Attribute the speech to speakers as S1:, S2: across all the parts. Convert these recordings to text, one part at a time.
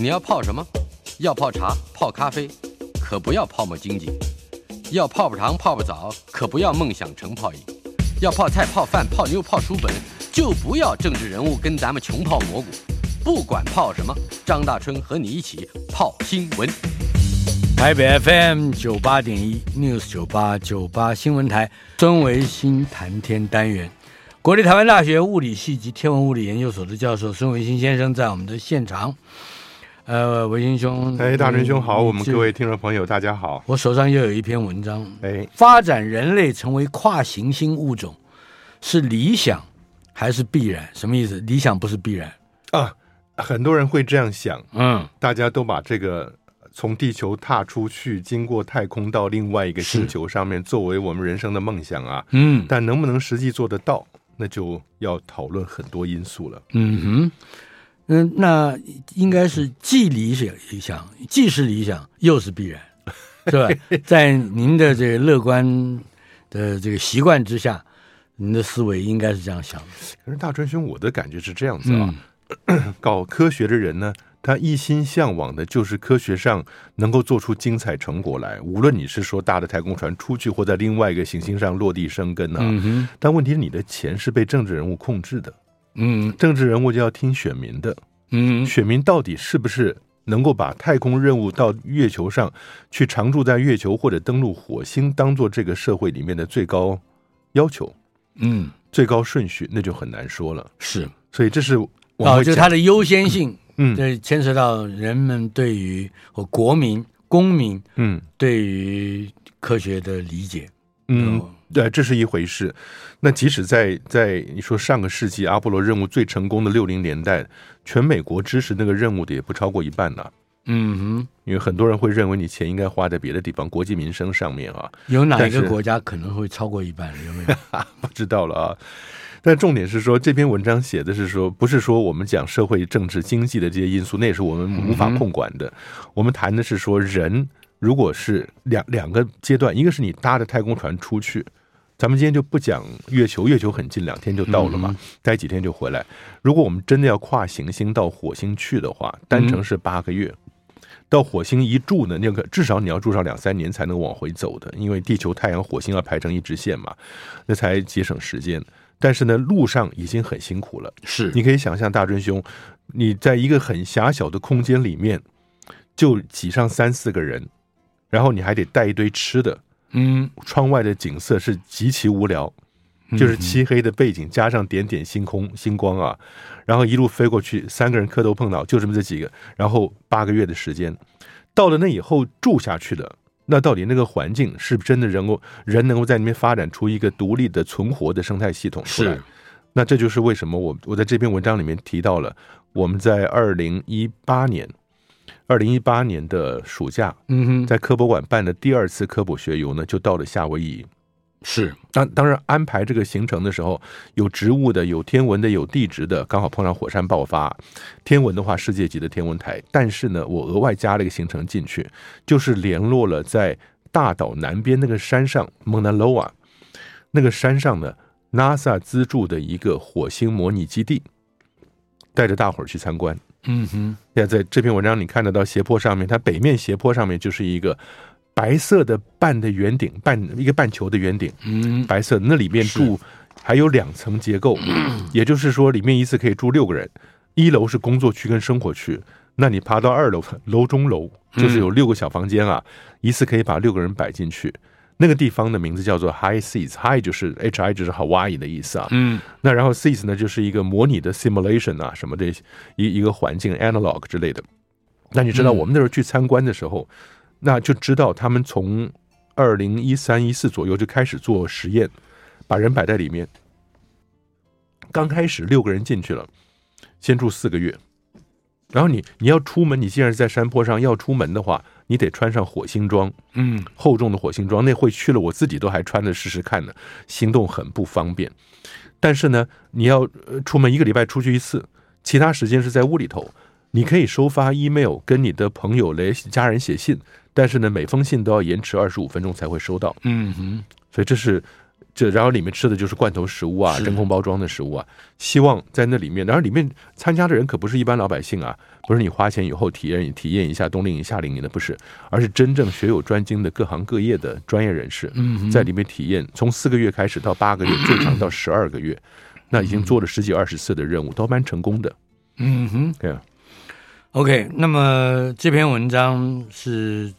S1: 你要泡什么？要泡茶、泡咖啡，可不要泡沫经济；要泡泡糖、泡泡澡，可不要梦想成泡影；要泡菜、泡饭、泡妞、泡书本，就不要政治人物跟咱们穷泡蘑菇。不管泡什么，张大春和你一起泡新闻。
S2: 台北 FM 九八点一 News 九八九八新闻台，孙维新谈天单元，国立台湾大学物理系及天文物理研究所的教授孙维新先生在我们的现场。呃，维英兄，
S3: 哎，大仁兄好，我们各位听众朋友大家好。
S2: 我手上又有一篇文章，
S3: 哎，
S2: 发展人类成为跨行星物种是理想还是必然？什么意思？理想不是必然
S3: 啊？很多人会这样想，
S2: 嗯，
S3: 大家都把这个从地球踏出去，经过太空到另外一个星球上面，作为我们人生的梦想啊，
S2: 嗯，
S3: 但能不能实际做得到，那就要讨论很多因素了。
S2: 嗯哼。嗯，那应该是既理想理想，既是理想，又是必然，是吧？在您的这个乐观的这个习惯之下，您的思维应该是这样想的。
S3: 可是大川兄，我的感觉是这样子啊，嗯、搞科学的人呢，他一心向往的就是科学上能够做出精彩成果来。无论你是说搭的太空船出去，或在另外一个行星上落地生根啊，
S2: 嗯，
S3: 但问题是你的钱是被政治人物控制的。
S2: 嗯，
S3: 政治人物就要听选民的。
S2: 嗯，
S3: 选民到底是不是能够把太空任务到月球上去，常驻在月球或者登陆火星，当做这个社会里面的最高要求？
S2: 嗯，
S3: 最高顺序那就很难说了。
S2: 是，
S3: 所以这是
S2: 哦，就它的优先性。
S3: 嗯，
S2: 这牵涉到人们对于和国民、公民，
S3: 嗯，
S2: 对于科学的理解。
S3: 嗯。对，这是一回事。那即使在在你说上个世纪阿波罗任务最成功的六零年代，全美国支持那个任务的也不超过一半呢。
S2: 嗯哼，
S3: 因为很多人会认为你钱应该花在别的地方，国计民生上面啊。
S2: 有哪一个国家可能会超过一半？有没有？
S3: 不知道了啊。但重点是说，这篇文章写的是说，不是说我们讲社会、政治、经济的这些因素，那也是我们无法控管的。嗯、我们谈的是说，人如果是两两个阶段，一个是你搭着太空船出去。咱们今天就不讲月球，月球很近，两天就到了嘛，待几天就回来。如果我们真的要跨行星到火星去的话，单程是八个月。到火星一住呢，那个至少你要住上两三年才能往回走的，因为地球、太阳、火星要排成一直线嘛，那才节省时间。但是呢，路上已经很辛苦了。
S2: 是，
S3: 你可以想象，大春兄，你在一个很狭小的空间里面，就挤上三四个人，然后你还得带一堆吃的。
S2: 嗯，
S3: 窗外的景色是极其无聊，就是漆黑的背景加上点点星空星光啊，然后一路飞过去，三个人磕头碰脑，就这么这几个，然后八个月的时间，到了那以后住下去了，那到底那个环境是不是真的能够人能够在里面发展出一个独立的存活的生态系统出来？
S2: 是，
S3: 那这就是为什么我我在这篇文章里面提到了我们在二零一八年。二零一八年的暑假，
S2: 嗯哼，
S3: 在科博馆办的第二次科普学游呢，就到了夏威夷。
S2: 是，
S3: 当当然安排这个行程的时候，有植物的，有天文的，有地质的，刚好碰上火山爆发。天文的话，世界级的天文台。但是呢，我额外加了一个行程进去，就是联络了在大岛南边那个山上，Mauna Loa 那个山上呢，NASA 资助的一个火星模拟基地，带着大伙儿去参观。
S2: 嗯哼，
S3: 现在在这篇文章你看得到斜坡上面，它北面斜坡上面就是一个白色的半的圆顶，半一个半球的圆顶，
S2: 嗯，
S3: 白色，那里面住还有两层结构，也就是说里面一次可以住六个人，一楼是工作区跟生活区，那你爬到二楼楼中楼就是有六个小房间啊，一次可以把六个人摆进去。那个地方的名字叫做 High Seas，High 就是 H I 就是 Hawaii 的意思啊。
S2: 嗯，
S3: 那然后 Seas 呢就是一个模拟的 simulation 啊，什么的一一个环境 analog 之类的。那你知道我们那时候去参观的时候，嗯、那就知道他们从二零一三一四左右就开始做实验，把人摆在里面。刚开始六个人进去了，先住四个月。然后你你要出门，你既然是在山坡上要出门的话，你得穿上火星装，
S2: 嗯，
S3: 厚重的火星装，那会去了，我自己都还穿着试试看呢，行动很不方便。但是呢，你要出门一个礼拜出去一次，其他时间是在屋里头，你可以收发 email 跟你的朋友来家人写信，但是呢，每封信都要延迟二十五分钟才会收到。
S2: 嗯哼，
S3: 所以这是。这然后里面吃的就是罐头食物啊，真空包装的食物啊。希望在那里面，然后里面参加的人可不是一般老百姓啊，不是你花钱以后体验体验一下冬令营夏令营的，不是，而是真正学有专精的各行各业的专业人士，在里面体验，从四个月开始到八个月，最长到十二个月，那已经做了十几二十次的任务，都蛮成功的。
S2: 嗯哼，
S3: 对啊。
S2: OK，那么这篇文章是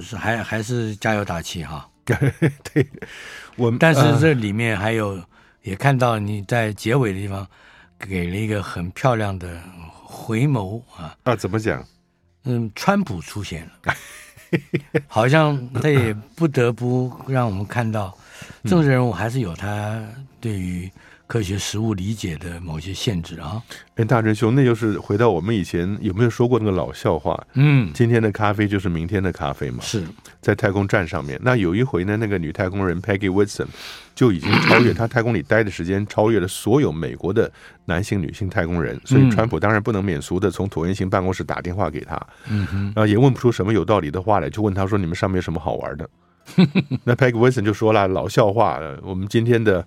S2: 是还还是加油打气哈。
S3: 对，我们
S2: 但是这里面还有、呃、也看到你在结尾的地方给了一个很漂亮的回眸啊
S3: 啊，怎么讲？
S2: 嗯，川普出现了，好像他也不得不让我们看到 政治人物还是有他对于。科学实物理解的某些限制啊！
S3: 哎，大真兄，那就是回到我们以前有没有说过那个老笑话？
S2: 嗯，
S3: 今天的咖啡就是明天的咖啡嘛。
S2: 是
S3: 在太空站上面，那有一回呢，那个女太空人 Peggy Whitson 就已经超越她太空里待的时间，超越了所有美国的男性、女性太空人。所以川普当然不能免俗的从椭圆形办公室打电话给她，
S2: 嗯哼，
S3: 然后也问不出什么有道理的话来，就问她说：“你们上面有什么好玩的？” 那 Peggy Whitson 就说了：“老笑话，我们今天的。”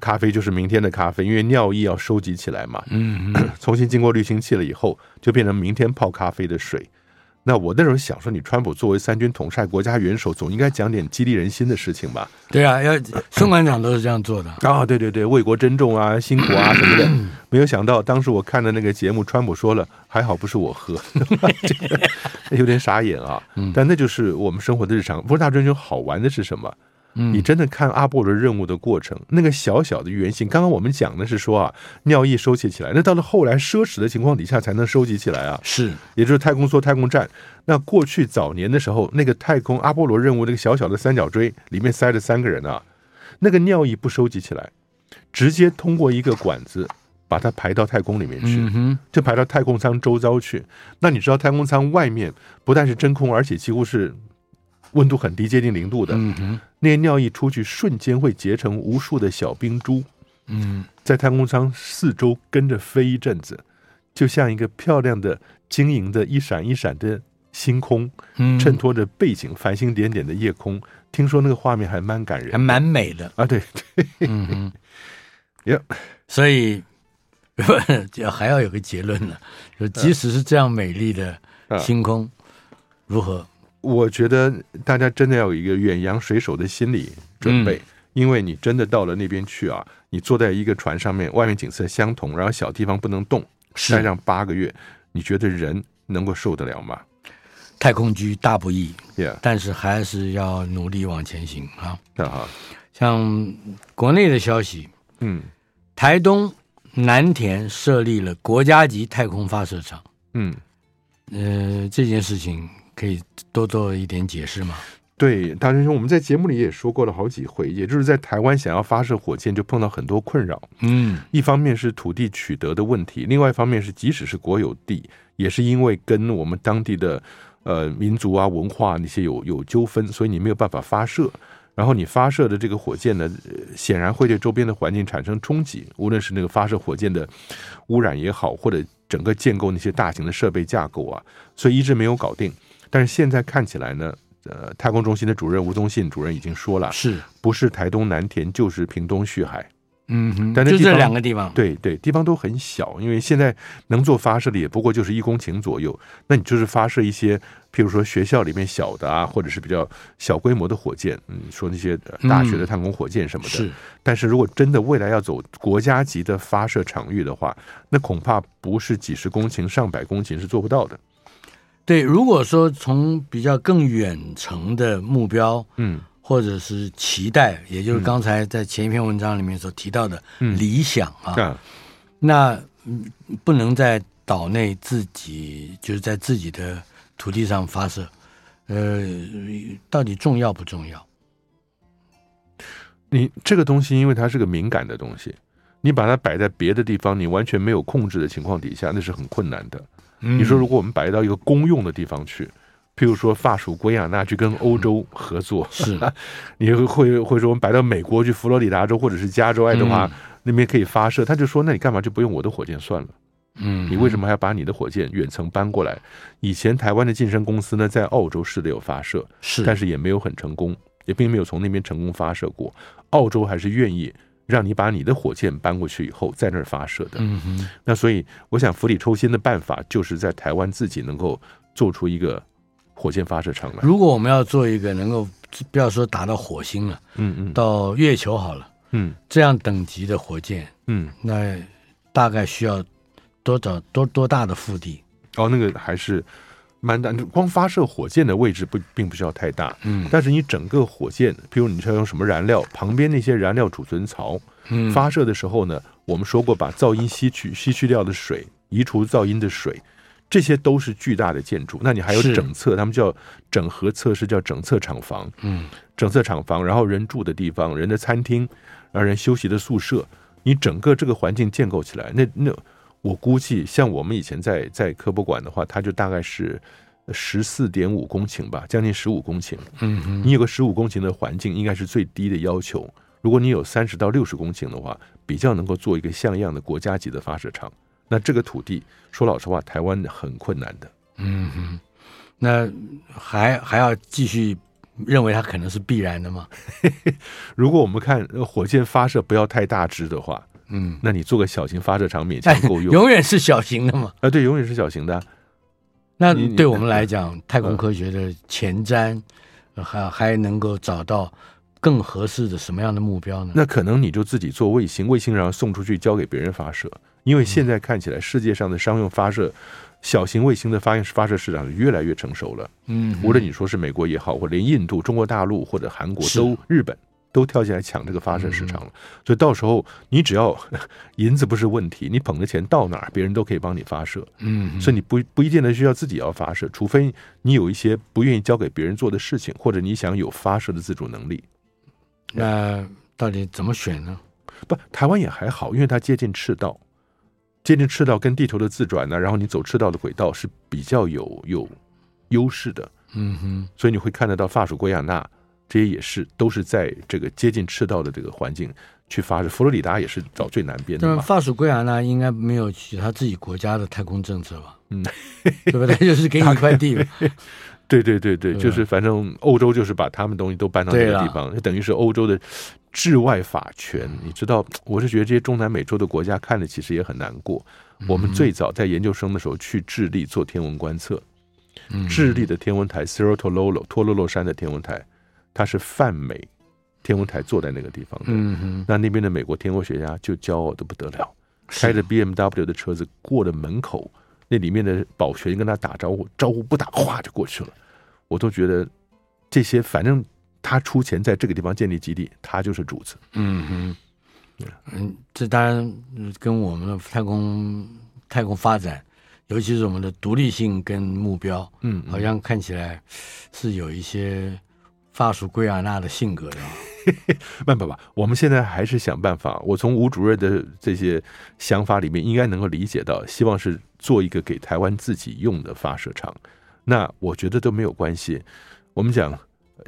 S3: 咖啡就是明天的咖啡，因为尿液要收集起来嘛，
S2: 嗯，
S3: 重新经过滤清器了以后，就变成明天泡咖啡的水。那我那时候想说，你川普作为三军统帅、国家元首，总应该讲点激励人心的事情吧？
S2: 对啊，要孙馆长都是这样做的
S3: 啊，对对对，为国珍重啊，辛苦啊什么的。没有想到，当时我看的那个节目，川普说了，还好不是我喝，有点傻眼啊。但那就是我们生活的日常。不是大专就好玩的是什么？你真的看阿波罗任务的过程，那个小小的圆形，刚刚我们讲的是说啊，尿液收集起来，那到了后来奢侈的情况底下才能收集起来啊，
S2: 是，
S3: 也就是太空梭、太空站。那过去早年的时候，那个太空阿波罗任务那个小小的三角锥里面塞着三个人啊，那个尿液不收集起来，直接通过一个管子把它排到太空里面去，就排到太空舱周遭去。那你知道太空舱外面不但是真空，而且几乎是。温度很低，接近零度的，嗯那些尿液出去，瞬间会结成无数的小冰珠，
S2: 嗯，
S3: 在太空舱四周跟着飞一阵子，就像一个漂亮的、晶莹的、一闪一闪的星空，衬托着背景繁星点点的夜空。听说那个画面还蛮感人，
S2: 还蛮美的。
S3: 啊！对对，
S2: 嗯哼，
S3: 呀，
S2: 所以就 还要有个结论呢，就即使是这样美丽的星空，如何？
S3: 我觉得大家真的要有一个远洋水手的心理准备，因为你真的到了那边去啊，你坐在一个船上面，外面景色相同，然后小地方不能动，待上八个月，你觉得人能够受得了吗？
S2: 太空居大不易
S3: ，Yeah.
S2: 但是还是要努力往前行啊。
S3: 啊，
S2: 像国内的消息，
S3: 嗯，
S2: 台东南田设立了国家级太空发射场，
S3: 嗯，
S2: 呃，这件事情。可以多做一点解释吗？
S3: 对，大师兄，我们在节目里也说过了好几回，也就是在台湾想要发射火箭，就碰到很多困扰。
S2: 嗯，
S3: 一方面是土地取得的问题，另外一方面是即使是国有地，也是因为跟我们当地的呃民族啊文化那些有有纠纷，所以你没有办法发射。然后你发射的这个火箭呢，显然会对周边的环境产生冲击，无论是那个发射火箭的污染也好，或者整个建构那些大型的设备架构啊，所以一直没有搞定。但是现在看起来呢，呃，太空中心的主任吴宗信主任已经说了，
S2: 是
S3: 不是台东南田就是屏东旭海？
S2: 嗯哼，
S3: 但那
S2: 就这两个地方，
S3: 对对，地方都很小，因为现在能做发射的也不过就是一公顷左右。那你就是发射一些，譬如说学校里面小的啊，或者是比较小规模的火箭，嗯，说那些大学的太空火箭什么的。
S2: 嗯、是，
S3: 但是如果真的未来要走国家级的发射场域的话，那恐怕不是几十公顷、上百公顷是做不到的。
S2: 对，如果说从比较更远程的目标，
S3: 嗯，
S2: 或者是期待，也就是刚才在前一篇文章里面所提到的理想啊，
S3: 嗯、
S2: 那不能在岛内自己就是在自己的土地上发射，呃，到底重要不重要？
S3: 你这个东西，因为它是个敏感的东西，你把它摆在别的地方，你完全没有控制的情况底下，那是很困难的。你说，如果我们摆到一个公用的地方去，譬如说法属圭亚那去跟欧洲合作，
S2: 是，
S3: 你会会会说我们摆到美国去，佛罗里达州或者是加州爱德华那边可以发射，他就说，那你干嘛就不用我的火箭算了？
S2: 嗯，
S3: 你为什么还要把你的火箭远程搬过来？以前台湾的晋升公司呢，在澳洲试的有发射，
S2: 是，
S3: 但是也没有很成功，也并没有从那边成功发射过。澳洲还是愿意让你把你的火箭搬过去以后，在那儿发射的。
S2: 嗯哼，
S3: 那所以我想釜底抽薪的办法，就是在台湾自己能够做出一个火箭发射场来。
S2: 如果我们要做一个能够不要说打到火星了，
S3: 嗯嗯，
S2: 到月球好了，
S3: 嗯
S2: 这样等级的火箭，
S3: 嗯，
S2: 那大概需要多少多多大的腹地？
S3: 哦，那个还是蛮大，光发射火箭的位置不并不需要太大，
S2: 嗯。
S3: 但是你整个火箭，譬如你是要用什么燃料，旁边那些燃料储存槽，
S2: 嗯，
S3: 发射的时候呢，我们说过把噪音吸取吸去掉的水，移除噪音的水，这些都是巨大的建筑。那你还有整侧，他们叫整合测试，叫整侧厂房，
S2: 嗯。
S3: 整侧厂房，然后人住的地方，人的餐厅，让人休息的宿舍，你整个这个环境建构起来，那那我估计，像我们以前在在科博馆的话，它就大概是十四点五公顷吧，将近十五公顷。
S2: 嗯哼，
S3: 你有个十五公顷的环境，应该是最低的要求。如果你有三十到六十公顷的话，比较能够做一个像样的国家级的发射场。那这个土地，说老实话，台湾很困难的。
S2: 嗯哼，那还还要继续认为它可能是必然的吗？
S3: 如果我们看呃火箭发射不要太大只的话，
S2: 嗯，
S3: 那你做个小型发射场勉强够用。
S2: 永远是小型的嘛。
S3: 啊，对，永远是小型的啊。
S2: 那对我们来讲，太空科学的前瞻，呃还还能够找到更合适的什么样的目标呢？
S3: 那可能你就自己做卫星，卫星然后送出去交给别人发射。因为现在看起来，世界上的商用发射小型卫星的发发射市场越来越成熟了。
S2: 嗯，
S3: 无论你说是美国也好，或连印度、中国大陆或者韩
S2: 国
S3: 都日本都跳进来抢这个发射市场了。所以到时候你只要 银子不是问题，你捧着钱到哪儿，别人都可以帮你发射。
S2: 嗯，
S3: 所以你不不一定的需要自己要发射，除非你有一些不愿意交给别人做的事情，或者你想有发射的自主能力。
S2: 那到底怎么选呢？
S3: 不，台湾也还好，因为它接近赤道，接近赤道跟地球的自转呢，然后你走赤道的轨道是比较有有优势的，
S2: 嗯哼，
S3: 所以你会看得到法属圭亚那这些也是都是在这个接近赤道的这个环境去发射。佛罗里达也是找最南边的嘛，
S2: 那么法属圭亚那应该没有其他自己国家的太空政策吧？
S3: 嗯，
S2: 对不对？就是给你一块地嘛。
S3: 对对
S2: 对对，
S3: 就是反正欧洲就是把他们东西都搬到那个地方，就等于是欧洲的治外法权。你知道，我是觉得这些中南美洲的国家看着其实也很难过。我们最早在研究生的时候去智利做天文观测，
S2: 嗯
S3: 智利的天文台 Cerro Tololo 托洛洛山的天文台，它是泛美天文台坐在那个地方的。
S2: 嗯哼，
S3: 那那边的美国天文学家就骄傲的不得了，开着 BMW 的车子过了门口，那里面的保全跟他打招呼，招呼不打，哗就过去了。我都觉得这些，反正他出钱在这个地方建立基地，他就是主子。
S2: 嗯哼，嗯，这当然嗯跟我们的太空太空发展，尤其是我们的独立性跟目标，
S3: 嗯，
S2: 好像看起来是有一些法属圭亚那的性格的啊。
S3: 不不不，我们现在还是想办法。我从吴主任的这些想法里面，应该能够理解到，希望是做一个给台湾自己用的发射场。那我觉得都没有关系。我们讲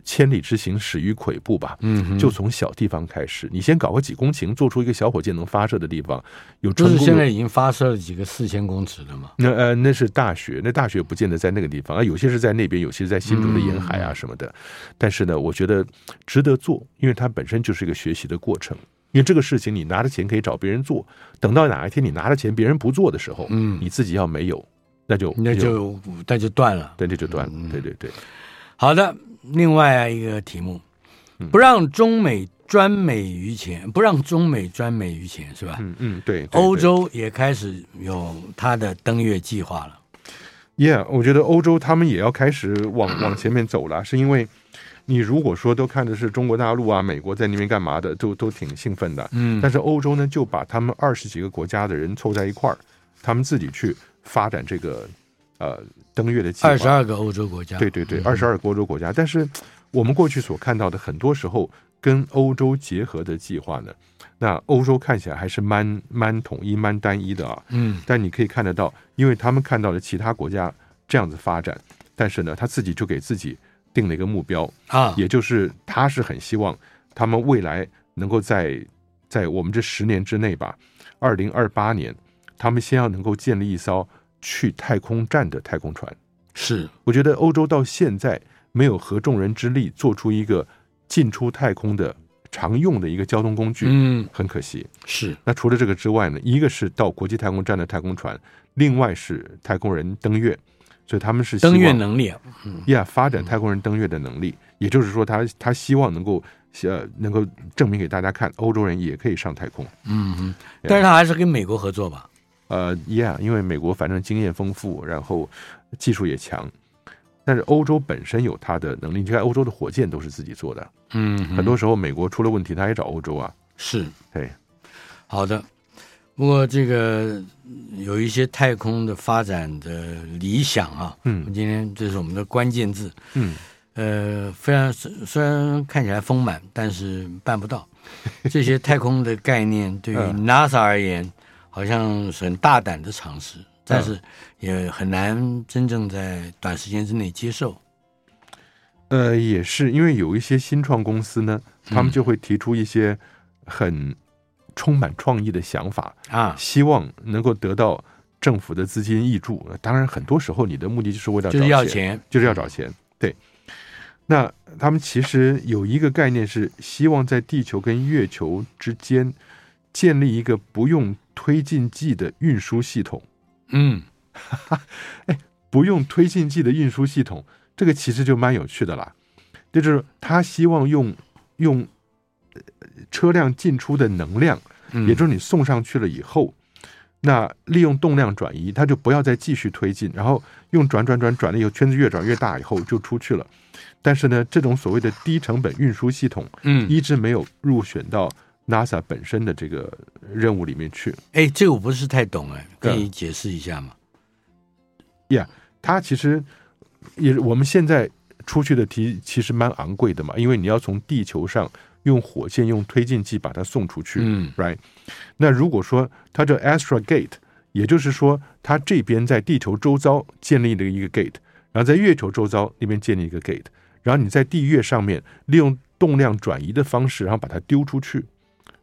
S3: 千里之行，始于跬步吧。
S2: 嗯，
S3: 就从小地方开始，你先搞个几公顷，做出一个小火箭能发射的地方，有
S2: 就
S3: 成功的。
S2: 是现在已经发射了几个四千公尺的嘛。
S3: 那呃，那是大学，那大学不见得在那个地方啊，有些是在那边，有些是在新竹的沿海啊什么的。但是呢，我觉得值得做，因为它本身就是一个学习的过程。因为这个事情，你拿着钱可以找别人做，等到哪一天你拿着钱别人不做的时候，
S2: 嗯
S3: 你自己要没有，那就
S2: 那就那就断了。
S3: 对，那就断了。
S2: 嗯
S3: 对对对，
S2: 好的，另外一个题目，
S3: 嗯
S2: 不让中美专美于前，不让中美专美于前，是吧？
S3: 嗯嗯，对。对
S2: 欧洲也开始有它的登月计划了。
S3: Yeah，我觉得欧洲他们也要开始往往前面走了，是因为你如果说都看的是中国大陆啊、美国在那边干嘛的，都都挺兴奋的。
S2: 嗯
S3: 但是欧洲呢，就把他们二十几个国家的人凑在一块儿，他们自己去发展这个呃登月的计划。
S2: 二十二个欧洲国家，
S3: 对对对，
S2: 嗯
S3: 二十二个欧洲国家。但是我们过去所看到的，很多时候跟欧洲结合的计划呢，那欧洲看起来还是蛮蛮统一、蛮单一的啊。
S2: 嗯
S3: 但你可以看得到，因为他们看到了其他国家这样子发展，但是呢，他自己就给自己定了一个目标，
S2: 啊，
S3: 也就是他是很希望他们未来能够在在我们这十年之内吧，二零二八年，他们先要能够建立一艘去太空站的太空船。
S2: 是
S3: 我觉得欧洲到现在没有合众人之力做出一个进出太空的常用的一个交通工具，
S2: 嗯，
S3: 很可惜。
S2: 是。
S3: 那除了这个之外呢，一个是到国际太空站的太空船，另外是太空人登月，所以他们是
S2: 登月能力，
S3: 嗯，呀，发展太空人登月的能力，也就是说他，他他希望能够呃能够证明给大家看，欧洲人也可以上太空。
S2: 嗯嗯，但是他还是跟美国合作吧？
S3: 呃，Yeah，因为美国反正经验丰富，然后技术也强。但是欧洲本身有它的能力，你看欧洲的火箭都是自己做的，
S2: 嗯，
S3: 很多时候美国出了问题，他也找欧洲啊。
S2: 是，
S3: 对，
S2: 好的。不过这个有一些太空的发展的理想啊，
S3: 嗯，
S2: 今天这是我们的关键字，
S3: 嗯，
S2: 呃，非常虽然看起来丰满，但是办不到。这些太空的概念对于 NASA 而言，好像是很大胆的尝试。但是也很难真正在短时间之内接受。
S3: 呃，也是因为有一些新创公司呢，他们就会提出一些很充满创意的想法
S2: 啊，
S3: 希望能够得到政府的资金益助。当然，很多时候你的目的就是为了
S2: 就是要钱，
S3: 就是要找钱。对，那他们其实有一个概念是希望在地球跟月球之间建立一个不用推进剂的运输系统。
S2: 嗯，
S3: 哎，不用推进剂的运输系统，这个其实就蛮有趣的啦。就是他希望用用车辆进出的能量，嗯也就是你送上去了以后，那利用动量转移，它就不要再继续推进，然后用转转转转了以后，圈子越转越大以后就出去了。但是呢，这种所谓的低成本运输系统，
S2: 嗯，
S3: 一直没有入选到。NASA 本身的这个任务里面去，
S2: 哎，这个我不是太懂哎，可以解释一下吗？
S3: 呀、嗯，它、yeah, 其实也我们现在出去的题其实蛮昂贵的嘛，因为你要从地球上用火箭用推进剂把它送出去，
S2: 嗯
S3: ，right？那如果说它叫 Astra Gate，也就是说它这边在地球周遭建立了一个 gate，然后在月球周遭那边建立一个 gate，然后你在地月上面利用动量转移的方式，然后把它丢出去。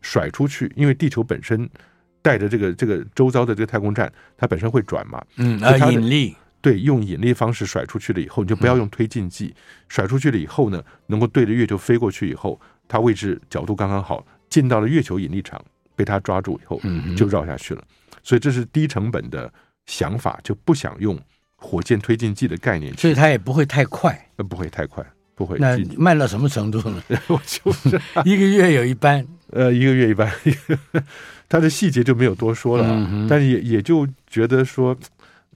S3: 甩出去，因为地球本身带着这个这个周遭的这个太空站，它本身会转嘛，
S2: 嗯，啊，引力，
S3: 对，用引力方式甩出去了以后，你就不要用推进剂，甩出去了以后呢，能够对着月球飞过去以后，它位置角度刚刚好，进到了月球引力场，被它抓住以后，就绕下去了。所以这是低成本的想法，就不想用火箭推进剂的概念，
S2: 所以它也不会太快，
S3: 呃，不会太快，不会。
S2: 那慢到什么程度呢？
S3: 我就是
S2: 一个月有一班。
S3: 呃，一个月一班，他的细节就没有多说了，
S2: 嗯、
S3: 但是也也就觉得说，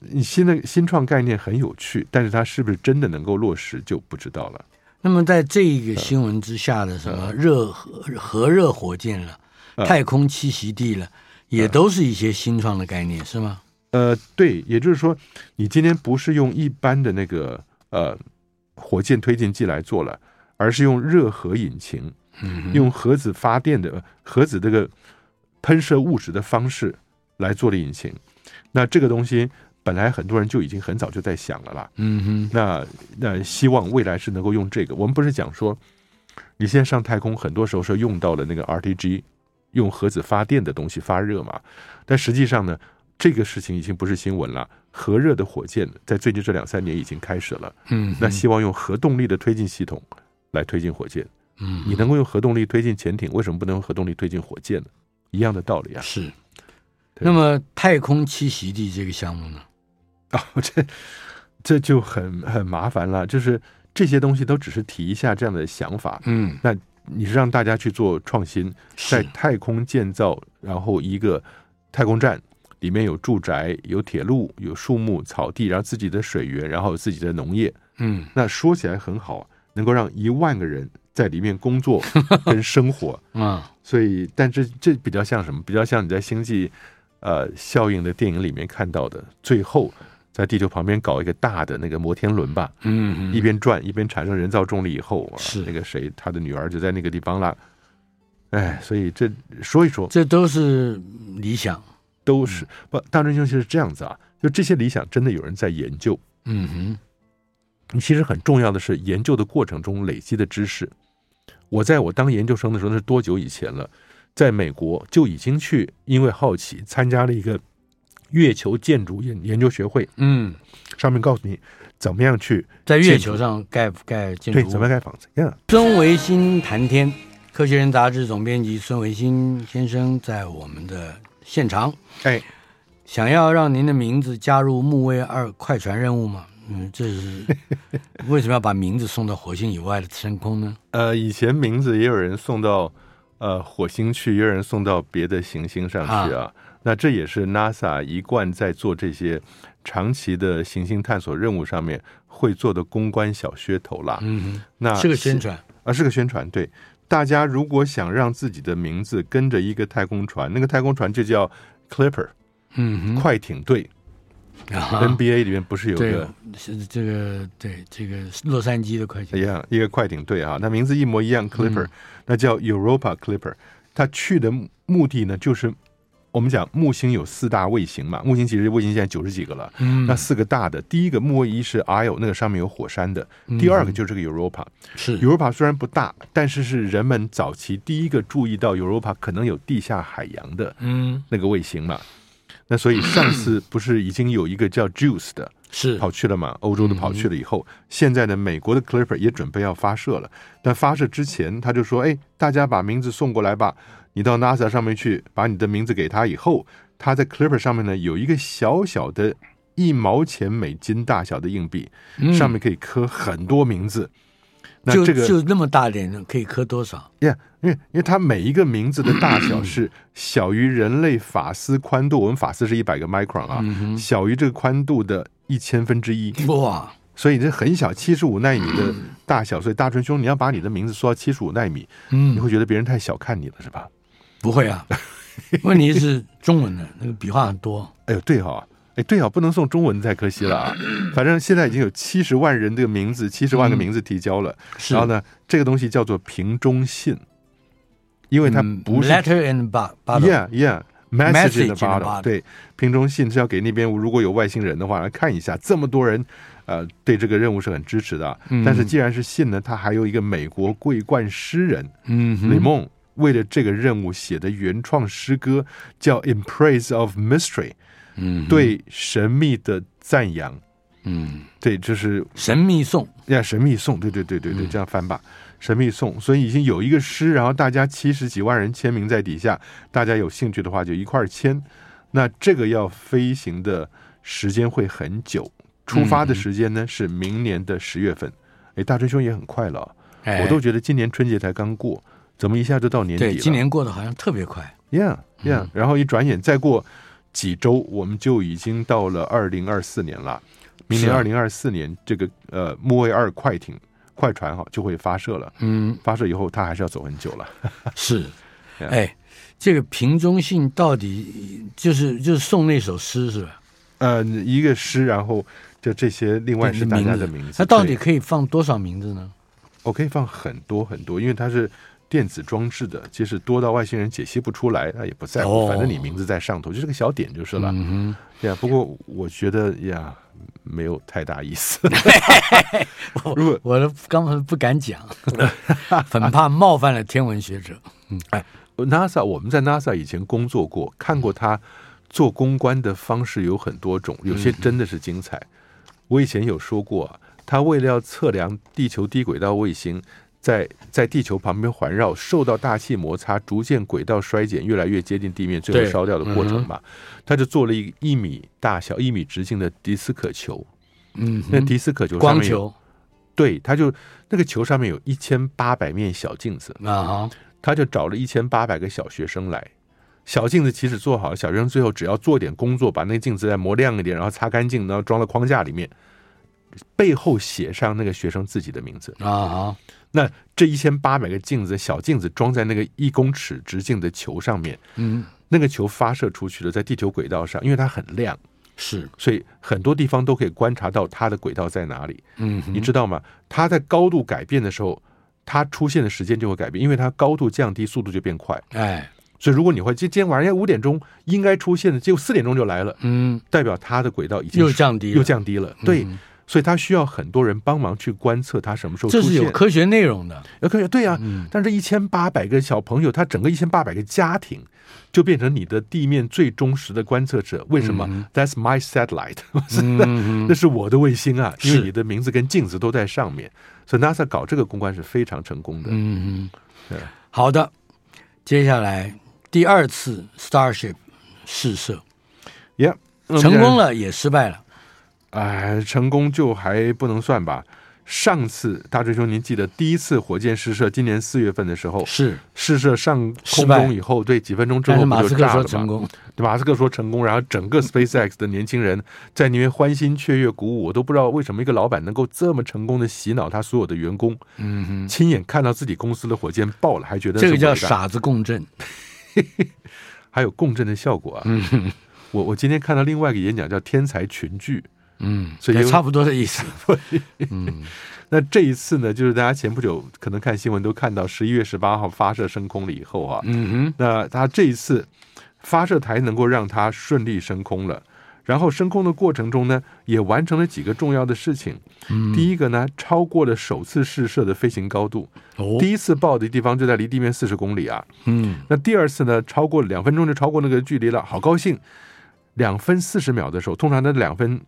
S3: 你新的新创概念很有趣，但是它是不是真的能够落实就不知道了。
S2: 那么在这个新闻之下的什么热核核热火箭了、
S3: 嗯、
S2: 太空栖息地了，也都是一些新创的概念，
S3: 嗯、
S2: 是吗？
S3: 呃，对，也就是说，你今天不是用一般的那个呃火箭推进剂来做了，而是用热核引擎。用核子发电的核子这个喷射物质的方式来做的引擎，那这个东西本来很多人就已经很早就在想了啦。
S2: 嗯哼，
S3: 那那希望未来是能够用这个。我们不是讲说，你现在上太空很多时候是用到了那个 RTG，用核子发电的东西发热嘛？但实际上呢，这个事情已经不是新闻了。核热的火箭在最近这两三年已经开始了。
S2: 嗯，
S3: 那希望用核动力的推进系统来推进火箭。
S2: 嗯，
S3: 你能够用核动力推进潜艇，为什么不能用核动力推进火箭呢？一样的道理啊。
S2: 是。那么太空栖息地这个项目呢？
S3: 哦，这这就很很麻烦了。就是这些东西都只是提一下这样的想法。
S2: 嗯，
S3: 那你是让大家去做创新，在太空建造，然后一个太空站里面有住宅、有铁路、有树木、草地，然后自己的水源，然后有自己的农业。
S2: 嗯，
S3: 那说起来很好，能够让一万个人。在里面工作 跟生活。
S2: 啊，
S3: 所以，但这这比较像什么？比较像你在星际呃效应的电影里面看到的，最后在地球旁边搞一个大的那个摩天轮吧，
S2: 嗯，
S3: 一边转一边产生人造重力以后，
S2: 是。
S3: 那个谁他的女儿就在那个地方了，哎，所以这说一说，
S2: 这都是理想，
S3: 都是不，大专就是这样子啊，就这些理想真的有人在研究，
S2: 嗯哼，
S3: 其实很重要的是研究的过程中累积的知识。我在我当研究生的时候，那是多久以前了？在美国就已经去，因为好奇参加了一个月球建筑研研究学会，
S2: 嗯，
S3: 上面告诉你怎么样去
S2: 在月球上盖盖建筑，
S3: 对，怎么盖房子呀？
S2: 孙维新谈天，科学人杂志总编辑孙维新先生在我们的现场。
S3: 哎，
S2: 想要让您的名字加入木卫二快船任务吗？嗯，这是 为什么要把名字送到火星以外的深空呢？
S3: 呃，以前名字也有人送到呃火星去，也有人送到别的行星上去啊。啊那这也是 NASA 一贯在做这些长期的行星探索任务上面会做的公关小噱头啦。
S2: 嗯哼，
S3: 那
S2: 是个宣传
S3: 啊，是个宣传。对，大家如果想让自己的名字跟着一个太空船，那个太空船就叫 Clipper，
S2: 嗯，
S3: 快艇队。
S2: 啊、
S3: NBA 里面不是有个
S2: 是这个对这个洛杉矶的快艇
S3: 一样一个快艇队啊，那名字一模一样，Clipper，、嗯、那叫 Europa Clipper。他去的目的呢，就是我们讲木星有四大卫星嘛，木星其实卫星现在九十几个了，
S2: 嗯，
S3: 那四个大的，第一个木卫一是 Io，那个上面有火山的，第二个就是这个 Europa，、嗯、
S2: 是
S3: Europa 虽然不大，但是是人们早期第一个注意到 Europa 可能有地下海洋的，
S2: 嗯，
S3: 那个卫星嘛。那所以上次不是已经有一个叫 Juice 的，
S2: 是
S3: 跑去了嘛？欧洲的跑去了以后，现在呢，美国的 Clipper 也准备要发射了。但发射之前，他就说：“哎，大家把名字送过来吧。你到 NASA 上面去，把你的名字给他以后，他在 Clipper 上面呢有一个小小的一毛钱美金大小的硬币，上面可以刻很多名字。”那这个
S2: 就那么大点，可以刻多少？
S3: 呀，因为因为它每一个名字的大小是 小于人类发丝宽度，我们发丝是一百个 micron 啊，小于这个宽度的一千分之一。
S2: 哇！
S3: 所以这很小，七十五纳米的大小。所以大春兄，你要把你的名字缩到七十五纳米，嗯，你会觉得别人太小看你了，是吧？
S2: 不会啊，问题是中文的那个笔画很多。
S3: 哎呦，对哈、哦。哎，对啊，不能送中文太可惜了啊！反正现在已经有七十万人这个名字，七十万个名字提交了。
S2: 是。
S3: 然后呢，这个东西叫做瓶中信，因为它不是
S2: letter in the bottle。
S3: Yeah, yeah, message in the bottle。对，瓶中信是要给那边如果有外星人的话来看一下，这么多人呃对这个任务是很支持的。但是既然是信呢，他还有一个美国桂冠诗人，
S2: 嗯
S3: 李梦为了这个任务写的原创诗歌叫《In Praise of Mystery》。
S2: 嗯，
S3: 对神秘的赞扬，
S2: 嗯，
S3: 对，就是
S2: 神秘颂
S3: 呀，神秘颂，对对对对对，这样翻吧，神秘颂。所以已经有一个诗，然后大家七十几万人签名在底下，大家有兴趣的话就一块儿签。那这个要飞行的时间会很久，出发的时间呢是明年的十月份。哎，大春兄也很快了，我都觉得今年春节才刚过，怎么一下就到年底了？
S2: 对，今年过得好像特别快
S3: ，Yeah Yeah，然后一转眼再过。几周我们就已经到了二零二四年了，明年二零二四年这个呃木卫二快艇快船哈就会发射了，
S2: 嗯，
S3: 发射以后它还是要走很久了，
S2: 是，哎，这个瓶中信到底就是就是送那首诗是吧？
S3: 呃，一个诗，然后就这些，另外是大家的名字，
S2: 它到底可以放多少名字呢？
S3: 我可以放很多很多，因为它是。电子装置的，即使多到外星人解析不出来，他也不在乎，反正你名字在上头，就是个小点就是了。呀，不过我觉得呀，没有太大意思。如果
S2: 我都刚才不敢讲，很怕冒犯了天文学者。
S3: 嗯，哎，NASA，我们在 NASA 以前工作过，看过他做公关的方式有很多种，有些真的是精彩。我以前有说过，他为了要测量地球低轨道卫星。在在地球旁边环绕，受到大气摩擦，逐渐轨道衰减，越来越接近地面，最后烧掉的过程嘛。他就做了一一米大小、一米直径的迪斯可球。
S2: 嗯，
S3: 那迪斯可球光球，对，他就那个球上面有一千八百面小镜子
S2: 啊，
S3: 他就找了一千八百个小学生来。小镜子其实做好了，小学生最后只要做点工作，把那个镜子再磨亮一点，然后擦干净，然后装到框架里面，背后写上那个学生自己的名字
S2: 啊。
S3: 那这一千八百个镜子，小镜子装在那个一公尺直径的球上面，
S2: 嗯，
S3: 那个球发射出去了，在地球轨道上，因为它很亮，
S2: 是，
S3: 所以很多地方都可以观察到它的轨道在哪里。
S2: 嗯，
S3: 你知道吗？它在高度改变的时候，它出现的时间就会改变，因为它高度降低，速度就变快。
S2: 哎，
S3: 所以如果你会今今天晚上五点钟应该出现的，结果四点钟就来了，
S2: 嗯，
S3: 代表它的轨道已经
S2: 又降低了，
S3: 又降低了。对。所以它需要很多人帮忙去观测它什么时候出现。
S2: 这是有科学内容的，
S3: 有科学对呀、啊。
S2: 嗯、
S3: 但是一千八百个小朋友，他整个一千八百个家庭就变成你的地面最忠实的观测者。为什么、嗯、？That's my satellite，那是我的卫星啊，因为你的名字跟镜子都在上面。所以 NASA 搞这个公关是非常成功的。
S2: 嗯嗯，好的，接下来第二次 Starship 试射
S3: ，Yeah，
S2: 成功了也失败了。
S3: 哎，成功就还不能算吧。上次大锤兄，您记得第一次火箭试射，今年四月份的时候
S2: 是
S3: 试射上空中以后，对几分钟之后不就炸了吗？马斯克说成功，马斯克说成功，然后整个 SpaceX 的年轻人在那边欢欣雀跃、鼓舞。我都不知道为什么一个老板能够这么成功的洗脑他所有的员工。
S2: 嗯哼，
S3: 亲眼看到自己公司的火箭爆了，还觉得
S2: 这个叫傻子共振，
S3: 还有共振的效果啊。
S2: 嗯哼，
S3: 我我今天看到另外一个演讲叫天才群聚。
S2: 嗯，
S3: 所以
S2: 差不多的意思。嗯，
S3: 那这一次呢，就是大家前不久可能看新闻都看到，十一月十八号发射升空了以后啊，
S2: 嗯哼，
S3: 那他这一次发射台能够让它顺利升空了，然后升空的过程中呢，也完成了几个重要的事情。
S2: 嗯，
S3: 第一个呢，超过了首次试射的飞行高度。
S2: 哦，
S3: 第一次报的地方就在离地面四十公里啊。
S2: 嗯，
S3: 那第二次呢，超过两分钟就超过那个距离了，好高兴。两分四十秒的时候，通常的两分。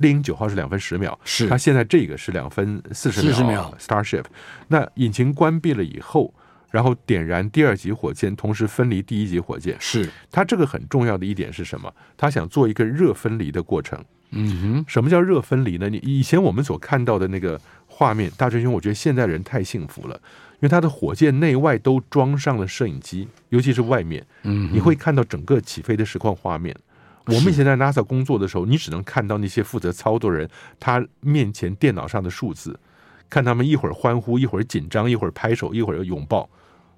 S3: 猎鹰九号是两分十秒，
S2: 是
S3: 它现在这个是两分四十秒。
S2: 四十秒
S3: ，Starship，那引擎关闭了以后，然后点燃第二级火箭，同时分离第一级火箭。
S2: 是
S3: 它这个很重要的一点是什么？它想做一个热分离的过程。
S2: 嗯哼，
S3: 什么叫热分离呢？你以前我们所看到的那个画面，大追兄，我觉得现在人太幸福了，因为他的火箭内外都装上了摄影机，尤其是外面，
S2: 嗯，
S3: 你会看到整个起飞的实况画面。我们以前在 NASA 工作的时候，你只能看到那些负责操作人他面前电脑上的数字，看他们一会儿欢呼，一会儿紧张，一会儿拍手，一会儿拥抱，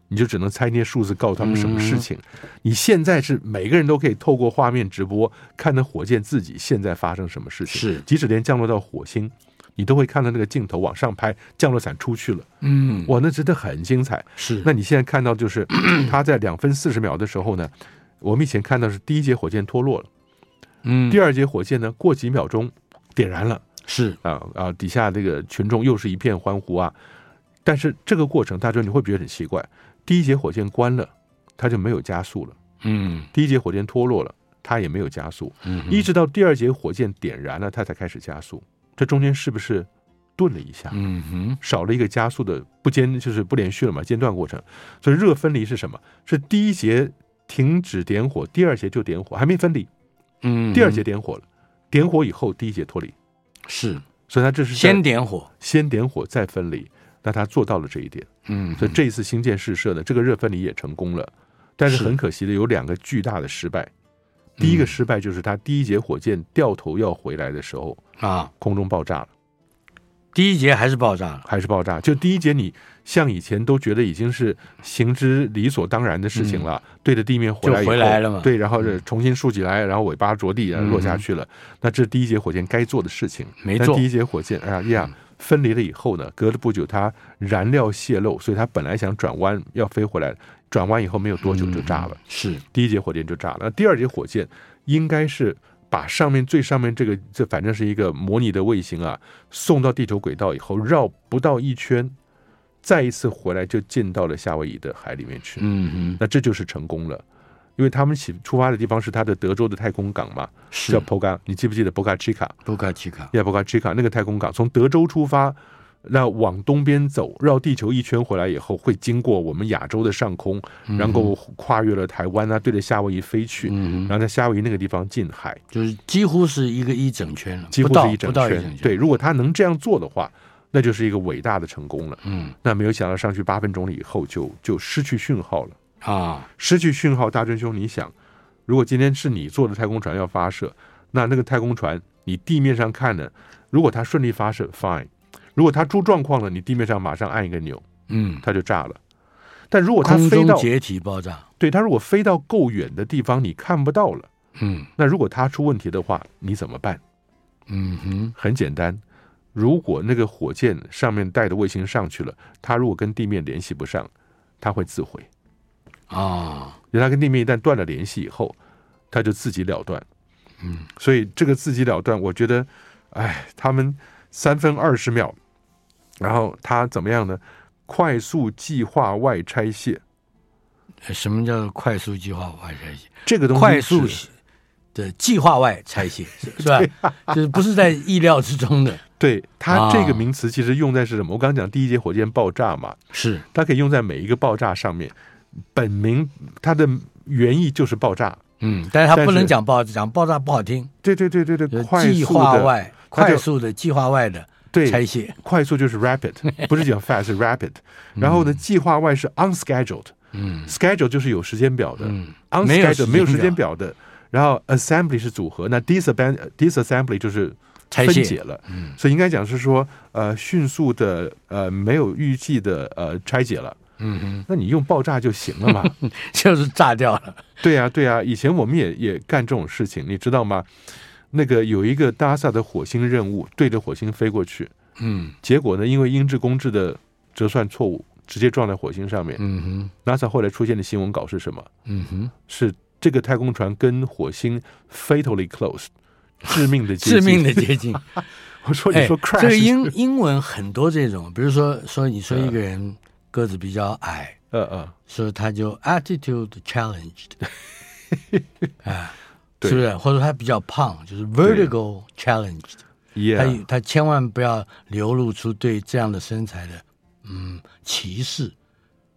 S3: 你就只能猜那些数字告诉他们什么事情。你现在是每个人都可以透过画面直播看那火箭自己现在发生什么事情，
S2: 是。
S3: 即使连降落到火星，你都会看到那个镜头往上拍，降落伞出去了，
S2: 嗯，
S3: 哇，那真的很精彩。
S2: 是，
S3: 那你现在看到就是 他在两分四十秒的时候呢，我们以前看到是第一节火箭脱落了。
S2: 嗯，
S3: 第二节火箭呢，过几秒钟点燃了，
S2: 是
S3: 啊啊，底下这个群众又是一片欢呼啊。但是这个过程，大家你会觉得很奇怪，第一节火箭关了，它就没有加速了。
S2: 嗯，
S3: 第一节火箭脱落了，它也没有加速。
S2: 嗯，
S3: 一直到第二节火箭点燃了，它才开始加速。这中间是不是顿了一下？
S2: 嗯哼，
S3: 少了一个加速的不间，就是不连续了嘛，间断过程。所以热分离是什么？是第一节停止点火，第二节就点火，还没分离。
S2: 嗯，
S3: 第二节点火了，点火以后第一节脱离，
S2: 是，
S3: 所以他这是
S2: 先点火，
S3: 先点火再分离，那他做到了这一点，
S2: 嗯，
S3: 所以这一次星舰试射呢，这个热分离也成功了，但是很可惜的有两个巨大的失败，第一个失败就是他第一节火箭掉头要回来的时候
S2: 啊，
S3: 空中爆炸了。
S2: 第一节还是爆炸了，
S3: 还是爆炸。就第一节，你像以前都觉得已经是行之理所当然的事情了，嗯、对着地面回来以
S2: 后，回来了嘛。
S3: 对，然后重新竖起来，然后尾巴着地，然后落下去了。嗯、那这是第一节火箭该做的事情，
S2: 没做。
S3: 第一节火箭，哎呀呀，分离了以后呢，隔了不久，它燃料泄漏，所以它本来想转弯要飞回来，转弯以后没有多久就炸了。
S2: 嗯、是
S3: 第一节火箭就炸了。那第二节火箭应该是。把上面最上面这个，这反正是一个模拟的卫星啊，送到地球轨道以后，绕不到一圈，再一次回来就进到了夏威夷的海里面去。
S2: 嗯嗯，
S3: 那这就是成功了，因为他们起出发的地方是他的德州的太空港嘛，
S2: 是
S3: 叫 Poca，你记不记得 Poca Chica？Poca
S2: Chica，Yeah，Boca
S3: Chica 那个太空港，从德州出发。那往东边走，绕地球一圈回来以后，会经过我们亚洲的上空，然后跨越了台湾啊，对着夏威夷飞去，然后在夏威夷那个地方近海，
S2: 就是几乎是一个一整圈了，
S3: 几乎是一整圈。对，如果他能这样做的话，那就是一个伟大的成功了。
S2: 嗯，
S3: 那没有想到上去八分钟了以后就，就就失去讯号了
S2: 啊！
S3: 失去讯号，大真兄，你想，如果今天是你坐的太空船要发射，那那个太空船你地面上看呢，如果它顺利发射，fine。如果它出状况了，你地面上马上按一个钮，
S2: 嗯，
S3: 它就炸了。但如果它飞到
S2: 解体爆炸，
S3: 对，它如果飞到够远的地方，你看不到了，
S2: 嗯，
S3: 那如果它出问题的话，你怎么办？
S2: 嗯哼，
S3: 很简单，如果那个火箭上面带的卫星上去了，它如果跟地面联系不上，它会自毁
S2: 啊。
S3: 因为它跟地面一旦断了联系以后，它就自己了断。
S2: 嗯，
S3: 所以这个自己了断，我觉得。哎，他们三分二十秒，然后他怎么样呢？快速计划外拆卸。
S2: 什么叫做快速计划外拆卸？
S3: 这个东西
S2: 快速的计划外拆卸是吧？就是不是在意料之中的。
S3: 对，它这个名词其实用在是什么？我刚刚讲第一节火箭爆炸嘛，
S2: 是
S3: 它可以用在每一个爆炸上面。本名它的原意就是爆炸，
S2: 嗯，但是它不能讲爆炸，讲爆炸不好听。
S3: 对对对对对，
S2: 计划外，快速的计划外的对拆卸，
S3: 快速就是 rapid，不是讲 fast，是 rapid。然后呢，计划外是 unscheduled。嗯，schedule 就是有时间表的，嗯，unscheduled 没有时间表的。然后 assembly 是组合，那 disassembly disassembly 就是分解了。嗯，所以应该讲是说，呃，迅速的，呃，没有预计的，呃，拆解了。嗯哼，那你用爆炸就行了嘛，
S2: 就是炸掉了。
S3: 对呀，对呀，以前我们也也干这种事情，你知道吗？那个有一个 NASA 的火星任务，对着火星飞过去，嗯，结果呢，因为英制公制的折算错误。直接撞在火星上面。嗯哼，NASA 后来出现的新闻稿是什么？嗯哼，是这个太空船跟火星 fatally close，致命的接近。
S2: 致命的接近。
S3: 我说，你说 crash，
S2: 这个英英文很多这种，比如说说你说一个人个子比较矮，嗯嗯，所以他就 attitude challenged，啊，是不是？或者他比较胖，就是 vertical challenged。他他千万不要流露出对这样的身材的。嗯，歧
S3: 视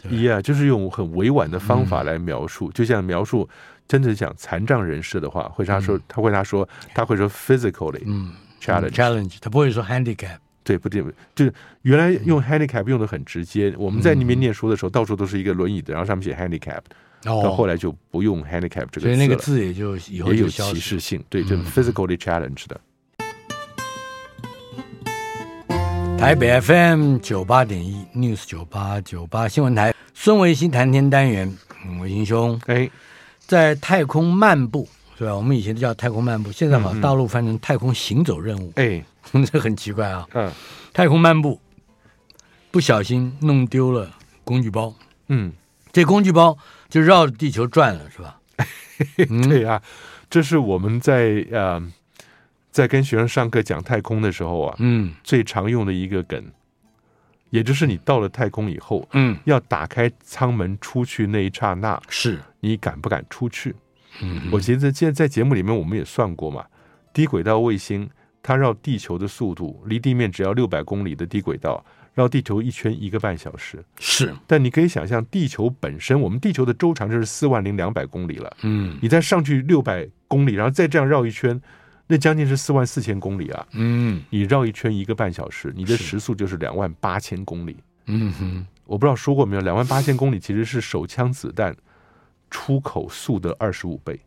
S3: ，，yeah, 就是用很委婉的方法来描述，嗯、就像描述真的讲残障人士的话，会他说，嗯、他会他说，他会说 physically，嗯，challenge。
S2: challenge，他不会说 handicap，
S3: 对，不对，就是原来用 handicap 用的很直接，嗯、我们在那边念书的时候，到处都是一个轮椅的，然后上面写 handicap，到、哦、后来就不用 handicap 这个字了，
S2: 所以那个字也就以后就
S3: 也有歧视性，对，就 physically challenge 的。
S2: 台北 FM 九八点一 News 九八九八新闻台，孙维新谈天单元，嗯，维新兄，哎，在太空漫步是吧？我们以前叫太空漫步，现在把大陆翻成太空行走任务，哎、嗯，这很奇怪啊。嗯，太空漫步，不小心弄丢了工具包，嗯，这工具包就绕着地球转了，是吧？
S3: 嗯、对啊，这是我们在呃。在跟学生上课讲太空的时候啊，嗯，最常用的一个梗，也就是你到了太空以后，嗯，要打开舱门出去那一刹那，
S2: 是
S3: 你敢不敢出去？嗯，我觉得现在在节目里面我们也算过嘛，低轨道卫星它绕地球的速度离地面只要六百公里的低轨道绕地球一圈一个半小时，
S2: 是。
S3: 但你可以想象，地球本身，我们地球的周长就是四万零两百公里了，嗯，你再上去六百公里，然后再这样绕一圈。那将近是四万四千公里啊！嗯，你绕一圈一个半小时，你的时速就是两万八千公里。嗯哼，我不知道说过没有，两万八千公里其实是手枪子弹出口速的二十五倍。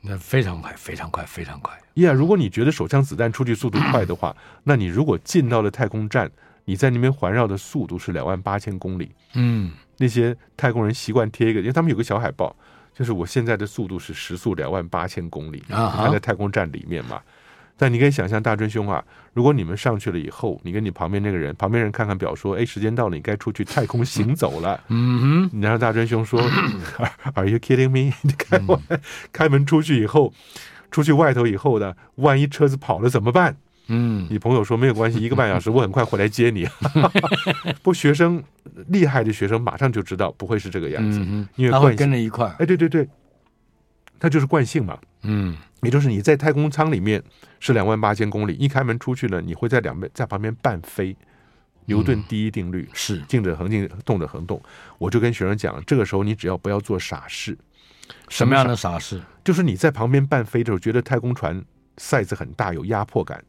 S2: 那非常快，非常快，非常快。
S3: 呀，如果你觉得手枪子弹出去速度快的话，那你如果进到了太空站，你在那边环绕的速度是两万八千公里。嗯，那些太空人习惯贴一个，因为他们有个小海报。就是我现在的速度是时速两万八千公里，啊，还在太空站里面嘛。但你可以想象，大尊兄啊，如果你们上去了以后，你跟你旁边那个人，旁边人看看表说，哎，时间到了，你该出去太空行走了。嗯哼，然后大尊兄说，Are you kidding me？你开门，开门出去以后，出去外头以后呢，万一车子跑了怎么办？嗯，你朋友说没有关系，一个半小时 我很快回来接你。不，学生厉害的学生马上就知道不会是这个样子，嗯、因为
S2: 他会跟着一块。
S3: 哎，对对对，他就是惯性嘛。嗯，也就是你在太空舱里面是两万八千公里，一开门出去呢，你会在两边在旁边半飞。牛顿第一定律、嗯、是静者恒静，动者恒动。我就跟学生讲，这个时候你只要不要做傻事。
S2: 什么样的傻事？
S3: 就是你在旁边半飞的时候，觉得太空船 size 很大，有压迫感。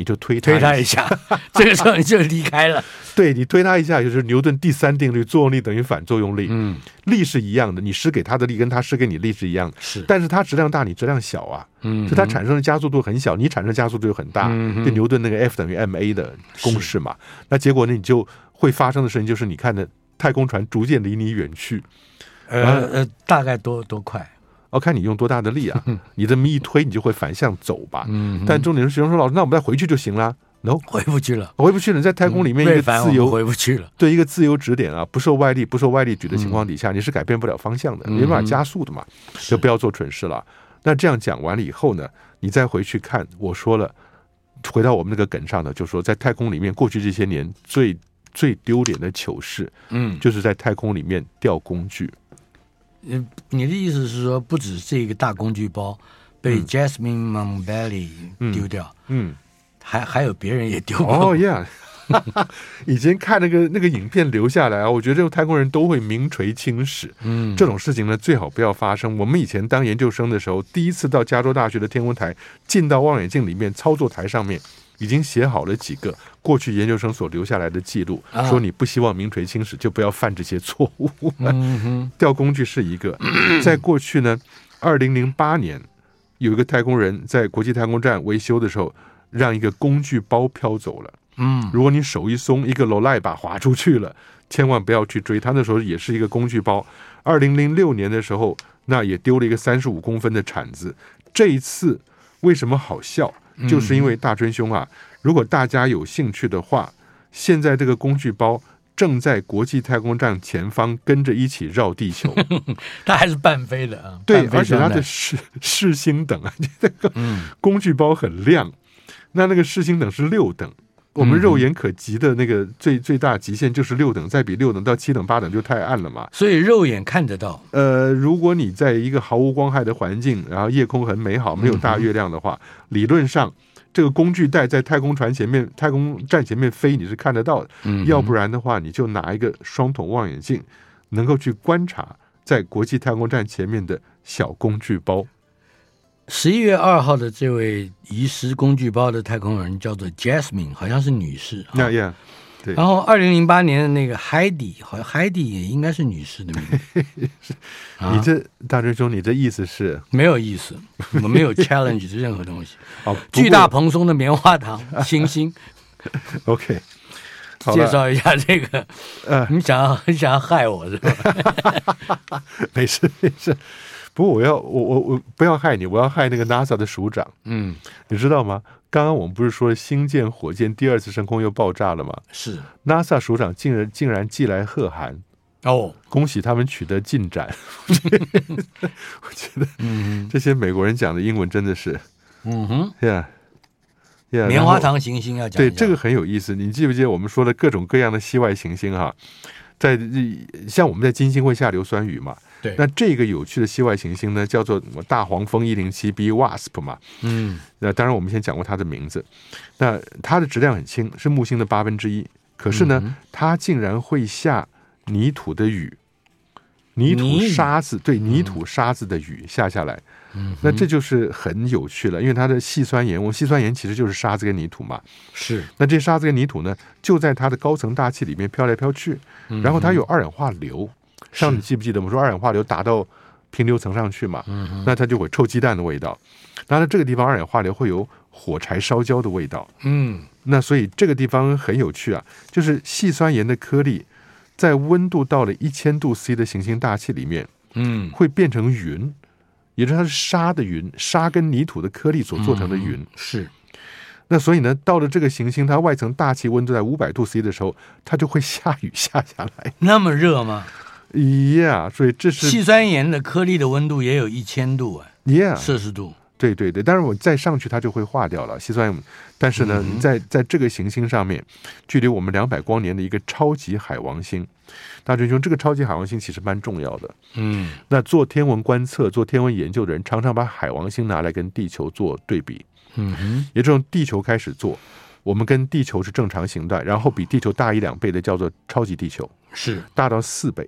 S3: 你就推
S2: 推他一下，这个时候你就离开了。
S3: 对，你推他一下，就是牛顿第三定律，作用力等于反作用力。嗯，力是一样的，你施给他的力跟他施给你力是一样的。是，但是它质量大，你质量小啊。嗯，就它产生的加速度很小，你产生的加速度又很大。嗯，就牛顿那个 F 等于 ma 的公式嘛。那结果呢，你就会发生的事情就是，你看的太空船逐渐离你远去。
S2: 呃呃，大概多多快？
S3: 要看你用多大的力啊！你这么一推，你就会反向走吧。嗯，但重点是学生说：“老师，那我们再回去就行了。” no，
S2: 回不去了，
S3: 回不去了。在太空里面一个自由
S2: 回不去了，
S3: 对一个自由指点啊，不受外力、不受外力举的情况底下，你是改变不了方向的，没办法加速的嘛。就不要做蠢事了。那这样讲完了以后呢，你再回去看，我说了，回到我们那个梗上的，就是说在太空里面，过去这些年最最丢脸的糗事，
S2: 嗯，
S3: 就是在太空里面掉工具。
S2: 你你的意思是说，不止这个大工具包被 Jasmine Montbelli 丢掉，
S3: 嗯，
S2: 还还有别人也丢过。
S3: 哦，Yeah。以前看那个那个影片留下来啊，我觉得这个太空人都会名垂青史。
S2: 嗯，
S3: 这种事情呢，最好不要发生。我们以前当研究生的时候，第一次到加州大学的天文台，进到望远镜里面，操作台上面已经写好了几个过去研究生所留下来的记录，啊、说你不希望名垂青史，就不要犯这些
S2: 错误。
S3: 掉 工具是一个，在过去呢，二零零八年有一个太空人在国际太空站维修的时候，让一个工具包飘走了。
S2: 嗯，
S3: 如果你手一松，一个罗赖把滑出去了，千万不要去追。他那时候也是一个工具包。二零零六年的时候，那也丢了一个三十五公分的铲子。这一次为什么好笑？就是因为大春兄啊，如果大家有兴趣的话，现在这个工具包正在国际太空站前方跟着一起绕地球。
S2: 它还是半飞的啊？
S3: 对，而且它的视视星等啊，这个工具包很亮。那那个视星等是六等。我们肉眼可及的那个最最大极限就是六等，再比六等到七等八等就太暗了嘛。
S2: 所以肉眼看得到。
S3: 呃，如果你在一个毫无光害的环境，然后夜空很美好，没有大月亮的话，理论上这个工具带在太空船前面、太空站前面飞，你是看得到的。要不然的话，你就拿一个双筒望远镜，能够去观察在国际太空站前面的小工具包。
S2: 十一月二号的这位遗失工具包的太空人叫做 Jasmine，好像是女士。
S3: 那、yeah, yeah, 对。
S2: 然后二零零八年的那个 Heidi，好像 Heidi 也应该是女士的名字。
S3: 你这大追兄，你这意思是？
S2: 没有意思，我们没有 challenge 任何东西。哦，巨大蓬松的棉花糖 星星。
S3: OK，
S2: 介绍一下这个。呃，你想要很想要害我是吧？
S3: 没事没事。不过我要我我我不要害你，我要害那个 NASA 的署长。
S2: 嗯，
S3: 你知道吗？刚刚我们不是说星舰火箭第二次升空又爆炸了吗？
S2: 是
S3: NASA 署长竟然竟然寄来贺函
S2: 哦，
S3: 恭喜他们取得进展。我觉得，嗯，这些美国人讲的英文真的是，
S2: 嗯哼
S3: ，Yeah, yeah,
S2: 棉花糖行星要讲
S3: 对这个很有意思。你记不记得我们说的各种各样的系外行星哈？在像我们在金星会下硫酸雨嘛？
S2: 对，
S3: 那这个有趣的系外行星呢，叫做大黄蜂一零七 b WASP 嘛，
S2: 嗯，
S3: 那当然我们先讲过它的名字。那它的质量很轻，是木星的八分之一，可是呢，嗯、它竟然会下泥土的雨，泥土沙子，对，泥土沙子的雨下下来，
S2: 嗯，
S3: 那这就是很有趣了，因为它的细酸盐，我们矽酸盐其实就是沙子跟泥土嘛，
S2: 是。
S3: 那这沙子跟泥土呢，就在它的高层大气里面飘来飘去，然后它有二氧化硫。上你记不记得我们说二氧化硫达到平流层上去嘛？
S2: 嗯，
S3: 那它就会臭鸡蛋的味道。当然，这个地方二氧化硫会有火柴烧焦的味道。
S2: 嗯，
S3: 那所以这个地方很有趣啊，就是细酸盐的颗粒在温度到了一千度 C 的行星大气里面，
S2: 嗯，
S3: 会变成云，也就是它是沙的云，沙跟泥土的颗粒所做成的云。
S2: 嗯，是。
S3: 那所以呢，到了这个行星，它外层大气温度在五百度 C 的时候，它就会下雨 下下来。
S2: 那么热吗
S3: ？Yeah，所以这是
S2: 细酸盐的颗粒的温度也有一千度啊
S3: ，Yeah，
S2: 摄氏度。
S3: 对对对，但是我再上去它就会化掉了细酸盐。但是呢，嗯、在在这个行星上面，距离我们两百光年的一个超级海王星，大军兄，这个超级海王星其实蛮重要的。
S2: 嗯，
S3: 那做天文观测、做天文研究的人，常常把海王星拿来跟地球做对比。
S2: 嗯哼，
S3: 也就从地球开始做，我们跟地球是正常形态，然后比地球大一两倍的叫做超级地球，
S2: 是
S3: 大到四倍。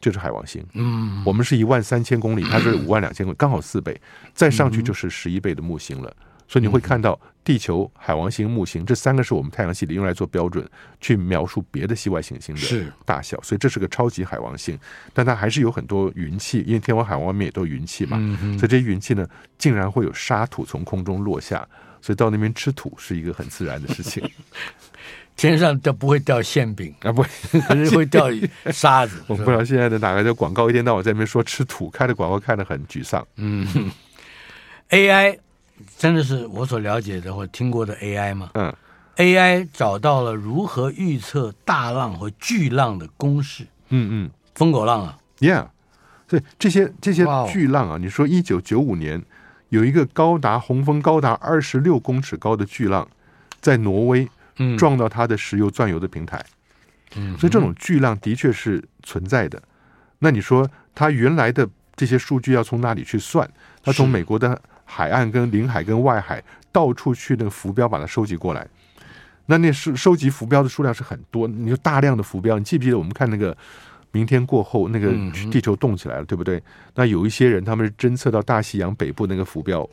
S3: 就是海王星，
S2: 嗯，
S3: 我们是一万三千公里，它是 五万两千公里，刚好四倍，再上去就是十一倍的木星了。所以你会看到地球、海王星、木星这三个是我们太阳系里用来做标准，去描述别的系外行星的大小。所以这是个超级海王星，但它还是有很多云气，因为天王海王外面也都有云气嘛，所以这些云气呢，竟然会有沙土从空中落下，所以到那边吃土是一个很自然的事情。
S2: 天上都不会掉馅饼
S3: 啊，不，
S2: 可是会掉沙子。
S3: 我不知道现在的哪个的广告一天到晚在那边说吃土，开的广告看得很沮丧。
S2: 嗯，AI 真的是我所了解的或听过的 AI 吗？
S3: 嗯
S2: ，AI 找到了如何预测大浪和巨浪的公式。
S3: 嗯嗯，
S2: 疯狗浪啊
S3: ，Yeah，所以这些这些巨浪啊，你说一九九五年有一个高达洪峰高达二十六公尺高的巨浪。在挪威
S2: 嗯
S3: 撞到它的石油钻油的平台。
S2: 嗯，
S3: 所以这种巨浪的确是存在的。那你说它原来的这些数据要从哪里去算？它从美国的海岸、跟领海、跟外海到处去那个浮标把它收集过来。那那是收集浮标的数量是很多，你就大量的浮标。你记不记得我们看那个明天过后那个地球动起来了，对不对？那有一些人他们是侦测到大西洋北部那个浮标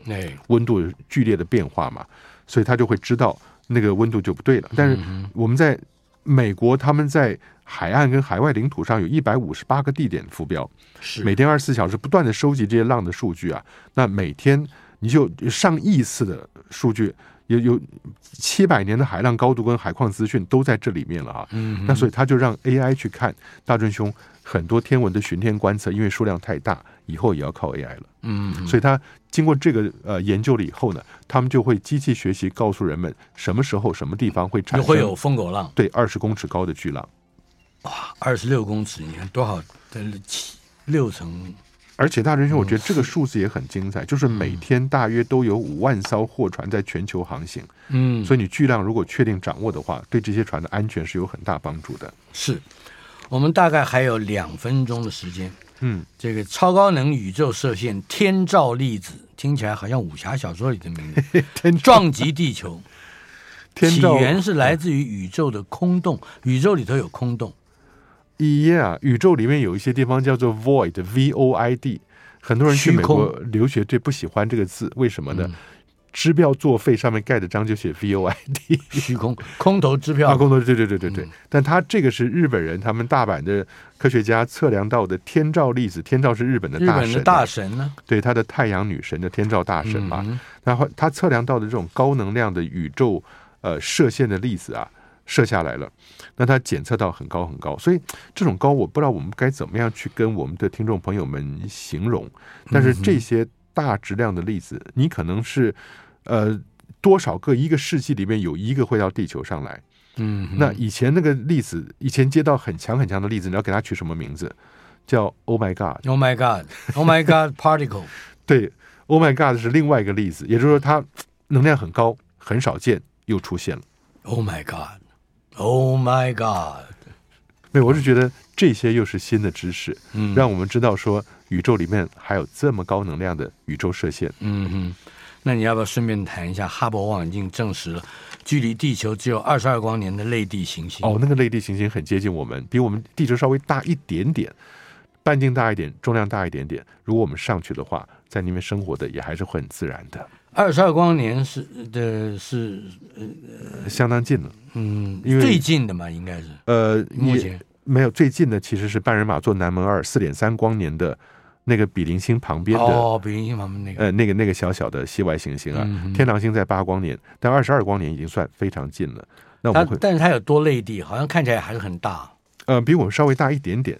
S3: 温度剧烈的变化嘛，所以他就会知道那个温度就不对了。但是我们在美国他们在海岸跟海外领土上有一百五十八个地点浮标，
S2: 是
S3: 每天二十四小时不断的收集这些浪的数据啊。那每天你就上亿次的数据，有有七百年的海浪高度跟海况资讯都在这里面了啊。
S2: 嗯，
S3: 那所以他就让 AI 去看大尊兄很多天文的巡天观测，因为数量太大，以后也要靠 AI 了。
S2: 嗯，
S3: 所以他经过这个呃研究了以后呢，他们就会机器学习告诉人们什么时候什么地方会产生
S2: 会有疯狗浪，
S3: 对，二十公尺高的巨浪。
S2: 哇，二十六公尺，你看多少的七六层？
S3: 而且大仁兄，我觉得这个数字也很精彩，就是每天大约都有五万艘货船在全球航行。
S2: 嗯，
S3: 所以你巨量如果确定掌握的话，对这些船的安全是有很大帮助的。
S2: 是，我们大概还有两分钟的时间。
S3: 嗯，
S2: 这个超高能宇宙射线天照粒子听起来好像武侠小说里的名字，
S3: 天
S2: 撞击地球。
S3: 天
S2: 起源是来自于宇宙的空洞，宇宙里头有空洞。
S3: 一啊，宇宙里面有一些地方叫做 void，v o i d。很多人去美国留学，最不喜欢这个字，为什么呢？嗯、支票作废上面盖的章就写 v o i d，
S2: 虚空，空头支票。
S3: 啊，空头，对对对对对。
S2: 嗯、
S3: 但他这个是日本人，他们大阪的科学家测量到的天照粒子。天照是日本的大神，日本
S2: 的大神呢？
S3: 对，他的太阳女神的天照大神嘛。嗯、然后他测量到的这种高能量的宇宙呃射线的粒子啊。射下来了，那它检测到很高很高，所以这种高我不知道我们该怎么样去跟我们的听众朋友们形容。但是这些大质量的粒子，你可能是呃多少个一个世纪里面有一个会到地球上来。
S2: 嗯，
S3: 那以前那个粒子，以前接到很强很强的粒子，你要给它取什么名字？叫 Oh my God，Oh
S2: my God，Oh my God particle。
S3: 对，Oh my God 是另外一个粒子，也就是说它能量很高，很少见，又出现了。
S2: Oh my God。Oh my God！
S3: 对，我是觉得这些又是新的知识，
S2: 嗯，
S3: 让我们知道说宇宙里面还有这么高能量的宇宙射线。
S2: 嗯哼，那你要不要顺便谈一下哈勃望远镜证实了距离地球只有二十二光年的类地行星？
S3: 哦，那个类地行星很接近我们，比我们地球稍微大一点点，半径大一点，重量大一点点。如果我们上去的话，在那边生活的也还是会很自然的。
S2: 二十二光年是的是
S3: 呃相当近了，
S2: 嗯，
S3: 因为
S2: 最近的嘛，应该是
S3: 呃，
S2: 目前
S3: 没有最近的，其实是半人马座南门二四点三光年的那个比邻星旁边的
S2: 哦，比邻星旁边那个
S3: 呃那个那个小小的系外行星啊，
S2: 嗯、
S3: 天狼星在八光年，但二十二光年已经算非常近了。那我们会，
S2: 但是它有多类地，好像看起来还是很大。
S3: 呃，比我们稍微大一点点，